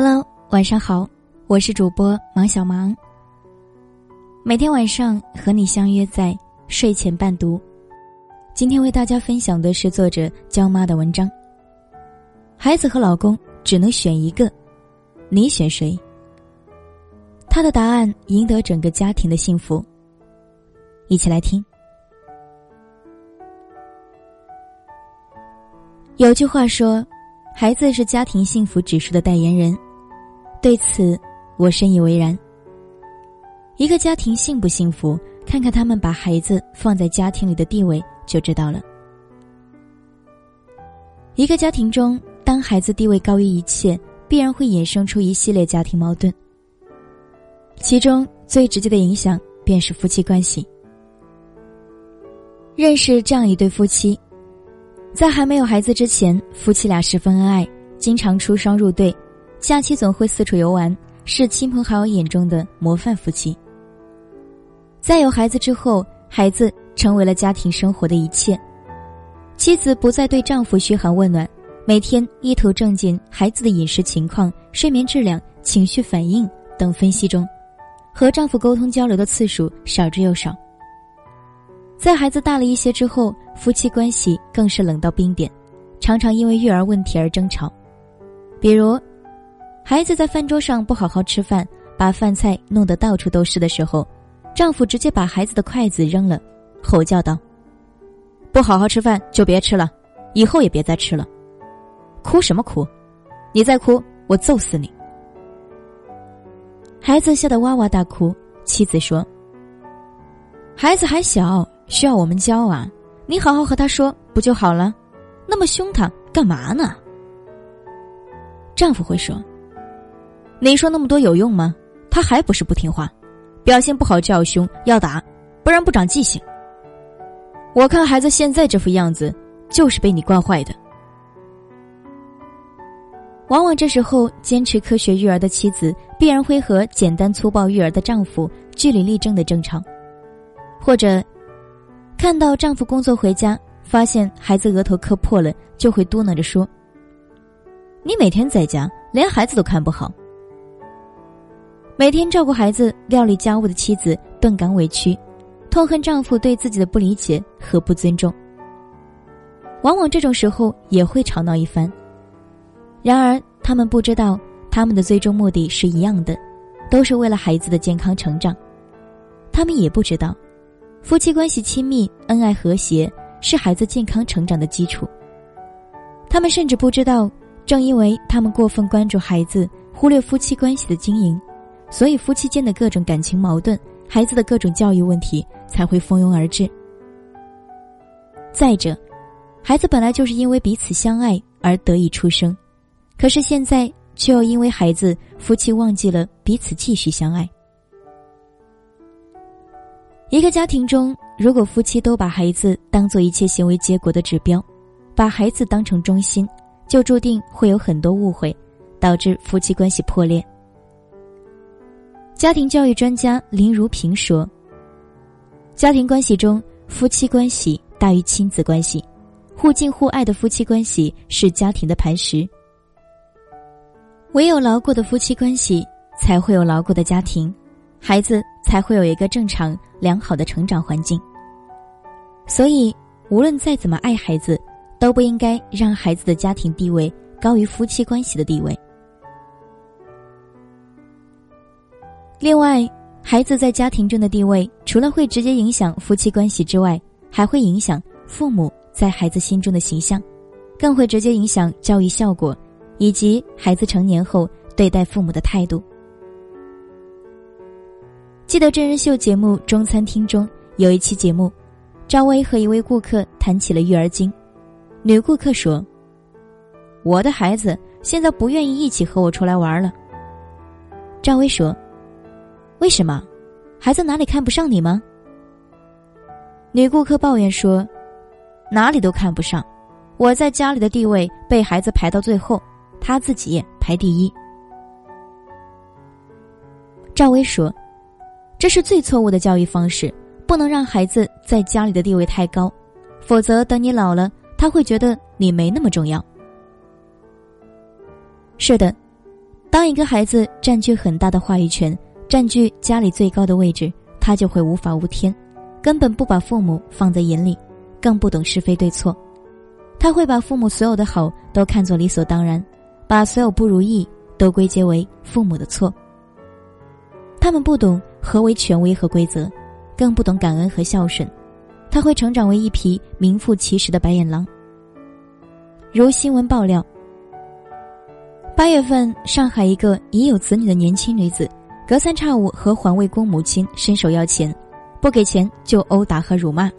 Hello，晚上好，我是主播芒小芒。每天晚上和你相约在睡前伴读。今天为大家分享的是作者娇妈的文章。孩子和老公只能选一个，你选谁？他的答案赢得整个家庭的幸福。一起来听。有句话说。孩子是家庭幸福指数的代言人，对此我深以为然。一个家庭幸不幸福，看看他们把孩子放在家庭里的地位就知道了。一个家庭中，当孩子地位高于一切，必然会衍生出一系列家庭矛盾。其中最直接的影响便是夫妻关系。认识这样一对夫妻。在还没有孩子之前，夫妻俩十分恩爱，经常出双入对，假期总会四处游玩，是亲朋好友眼中的模范夫妻。在有孩子之后，孩子成为了家庭生活的一切，妻子不再对丈夫嘘寒问暖，每天一头正进孩子的饮食情况、睡眠质量、情绪反应等分析中，和丈夫沟通交流的次数少之又少。在孩子大了一些之后，夫妻关系更是冷到冰点，常常因为育儿问题而争吵。比如，孩子在饭桌上不好好吃饭，把饭菜弄得到处都是的时候，丈夫直接把孩子的筷子扔了，吼叫道：“不好好吃饭就别吃了，以后也别再吃了。哭什么哭？你再哭我揍死你！”孩子吓得哇哇大哭。妻子说：“孩子还小。”需要我们教啊？你好好和他说不就好了？那么凶他干嘛呢？丈夫会说：“你说那么多有用吗？他还不是不听话，表现不好就要凶要打，不然不长记性。我看孩子现在这副样子，就是被你惯坏的。”往往这时候，坚持科学育儿的妻子必然会和简单粗暴育儿的丈夫据理力争的争吵，或者。看到丈夫工作回家，发现孩子额头磕破了，就会嘟囔着说：“你每天在家，连孩子都看不好。”每天照顾孩子、料理家务的妻子顿感委屈，痛恨丈夫对自己的不理解和不尊重。往往这种时候也会吵闹一番。然而，他们不知道，他们的最终目的是一样的，都是为了孩子的健康成长。他们也不知道。夫妻关系亲密、恩爱和谐，是孩子健康成长的基础。他们甚至不知道，正因为他们过分关注孩子，忽略夫妻关系的经营，所以夫妻间的各种感情矛盾、孩子的各种教育问题才会蜂拥而至。再者，孩子本来就是因为彼此相爱而得以出生，可是现在却又因为孩子，夫妻忘记了彼此继续相爱。一个家庭中，如果夫妻都把孩子当做一切行为结果的指标，把孩子当成中心，就注定会有很多误会，导致夫妻关系破裂。家庭教育专家林如平说：“家庭关系中，夫妻关系大于亲子关系，互敬互爱的夫妻关系是家庭的磐石。唯有牢固的夫妻关系，才会有牢固的家庭。”孩子才会有一个正常良好的成长环境。所以，无论再怎么爱孩子，都不应该让孩子的家庭地位高于夫妻关系的地位。另外，孩子在家庭中的地位，除了会直接影响夫妻关系之外，还会影响父母在孩子心中的形象，更会直接影响教育效果，以及孩子成年后对待父母的态度。记得真人秀节目《中餐厅》中有一期节目，赵薇和一位顾客谈起了育儿经。女顾客说：“我的孩子现在不愿意一起和我出来玩了。”赵薇说：“为什么？孩子哪里看不上你吗？”女顾客抱怨说：“哪里都看不上，我在家里的地位被孩子排到最后，他自己排第一。”赵薇说。这是最错误的教育方式，不能让孩子在家里的地位太高，否则等你老了，他会觉得你没那么重要。是的，当一个孩子占据很大的话语权，占据家里最高的位置，他就会无法无天，根本不把父母放在眼里，更不懂是非对错。他会把父母所有的好都看作理所当然，把所有不如意都归结为父母的错。他们不懂何为权威和规则，更不懂感恩和孝顺，他会成长为一匹名副其实的白眼狼。如新闻爆料，八月份，上海一个已有子女的年轻女子，隔三差五和环卫工母亲伸手要钱，不给钱就殴打和辱骂。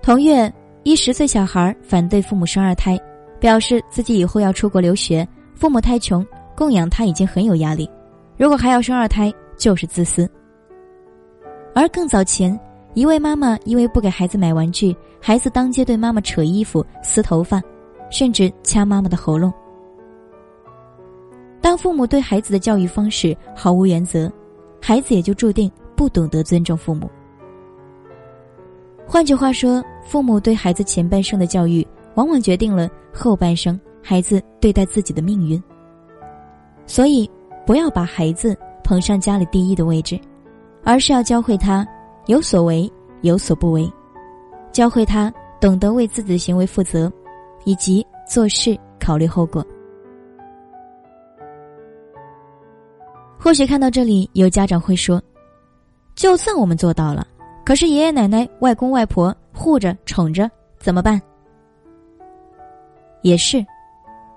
同月，一十岁小孩反对父母生二胎，表示自己以后要出国留学，父母太穷，供养他已经很有压力，如果还要生二胎，就是自私。而更早前。一位妈妈因为不给孩子买玩具，孩子当街对妈妈扯衣服、撕头发，甚至掐妈妈的喉咙。当父母对孩子的教育方式毫无原则，孩子也就注定不懂得尊重父母。换句话说，父母对孩子前半生的教育，往往决定了后半生孩子对待自己的命运。所以，不要把孩子捧上家里第一的位置，而是要教会他。有所为，有所不为，教会他懂得为自己的行为负责，以及做事考虑后果。或许看到这里，有家长会说：“就算我们做到了，可是爷爷奶奶、外公外婆护着、宠着，怎么办？”也是，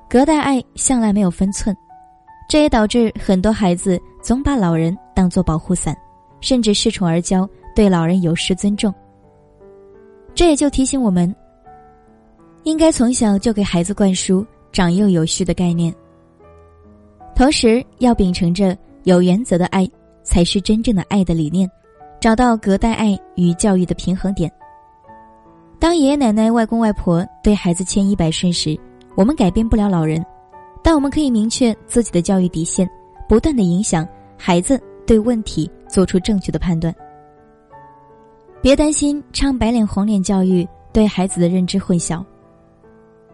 隔代爱向来没有分寸，这也导致很多孩子总把老人当做保护伞，甚至恃宠而骄。对老人有失尊重，这也就提醒我们，应该从小就给孩子灌输长幼有序的概念，同时要秉承着有原则的爱才是真正的爱的理念，找到隔代爱与教育的平衡点。当爷爷奶奶、外公外婆对孩子千依百顺时，我们改变不了老人，但我们可以明确自己的教育底线，不断的影响孩子对问题做出正确的判断。别担心唱白脸红脸教育对孩子的认知混淆。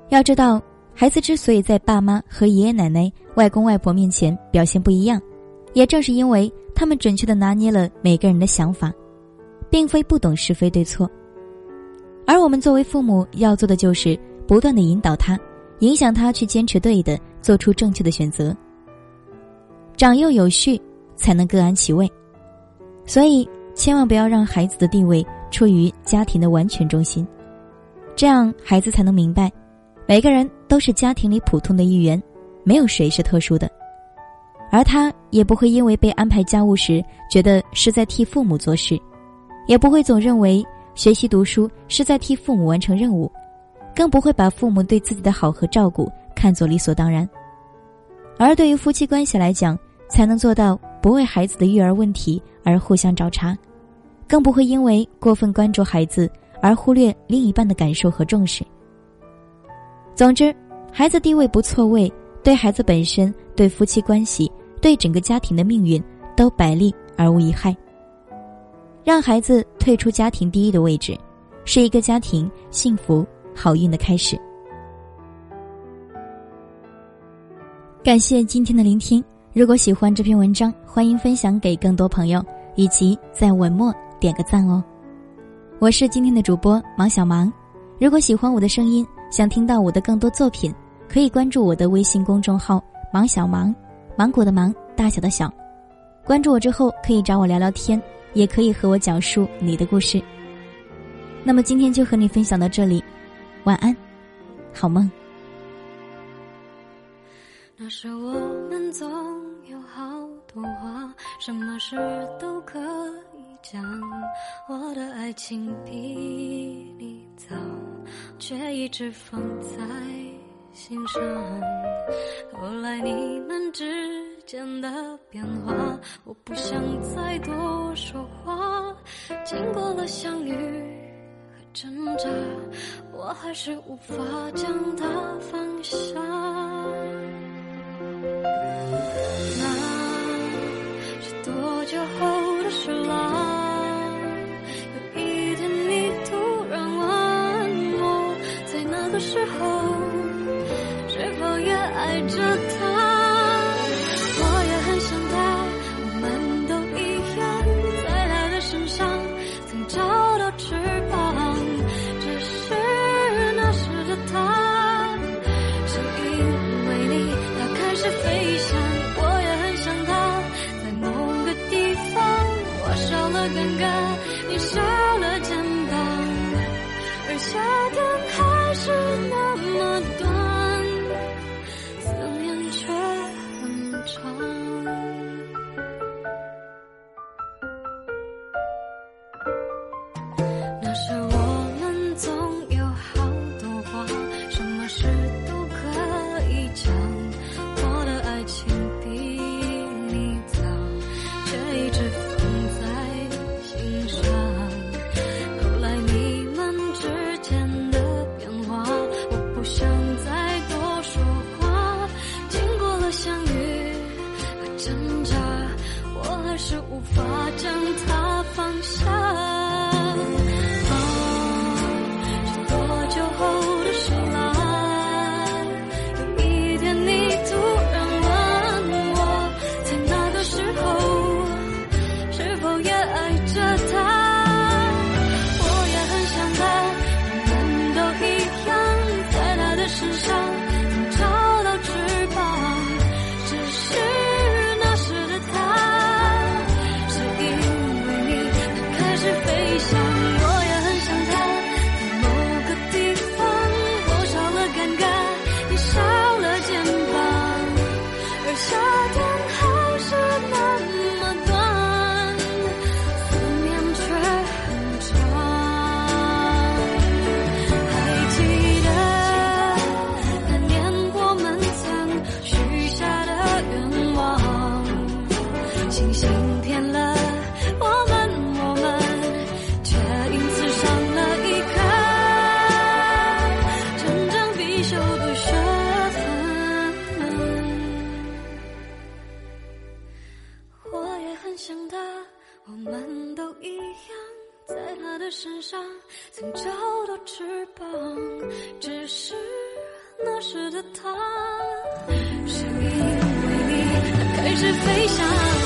要知道，孩子之所以在爸妈和爷爷奶奶、外公外婆面前表现不一样，也正是因为他们准确的拿捏了每个人的想法，并非不懂是非对错。而我们作为父母要做的就是不断的引导他，影响他去坚持对的，做出正确的选择。长幼有序，才能各安其位。所以。千万不要让孩子的地位处于家庭的完全中心，这样孩子才能明白，每个人都是家庭里普通的一员，没有谁是特殊的，而他也不会因为被安排家务时觉得是在替父母做事，也不会总认为学习读书是在替父母完成任务，更不会把父母对自己的好和照顾看作理所当然。而对于夫妻关系来讲，才能做到不为孩子的育儿问题而互相找茬。更不会因为过分关注孩子而忽略另一半的感受和重视。总之，孩子地位不错位，对孩子本身、对夫妻关系、对整个家庭的命运都百利而无一害。让孩子退出家庭第一的位置，是一个家庭幸福好运的开始。感谢今天的聆听。如果喜欢这篇文章，欢迎分享给更多朋友，以及在文末。点个赞哦！我是今天的主播芒小芒。如果喜欢我的声音，想听到我的更多作品，可以关注我的微信公众号“芒小芒”，芒果的芒，大小的小。关注我之后，可以找我聊聊天，也可以和我讲述你的故事。那么今天就和你分享到这里，晚安，好梦。那时我们总有好多话，什么事都可以。讲我的爱情比你早，却一直放在心上。后来你们之间的变化，我不想再多说话。经过了相遇和挣扎，我还是无法将它放下。那是多久后的事了？时候，是否也爱着他？想他我们都一样在他的身上曾找到翅膀只是那时的他是因为你他开始飞翔。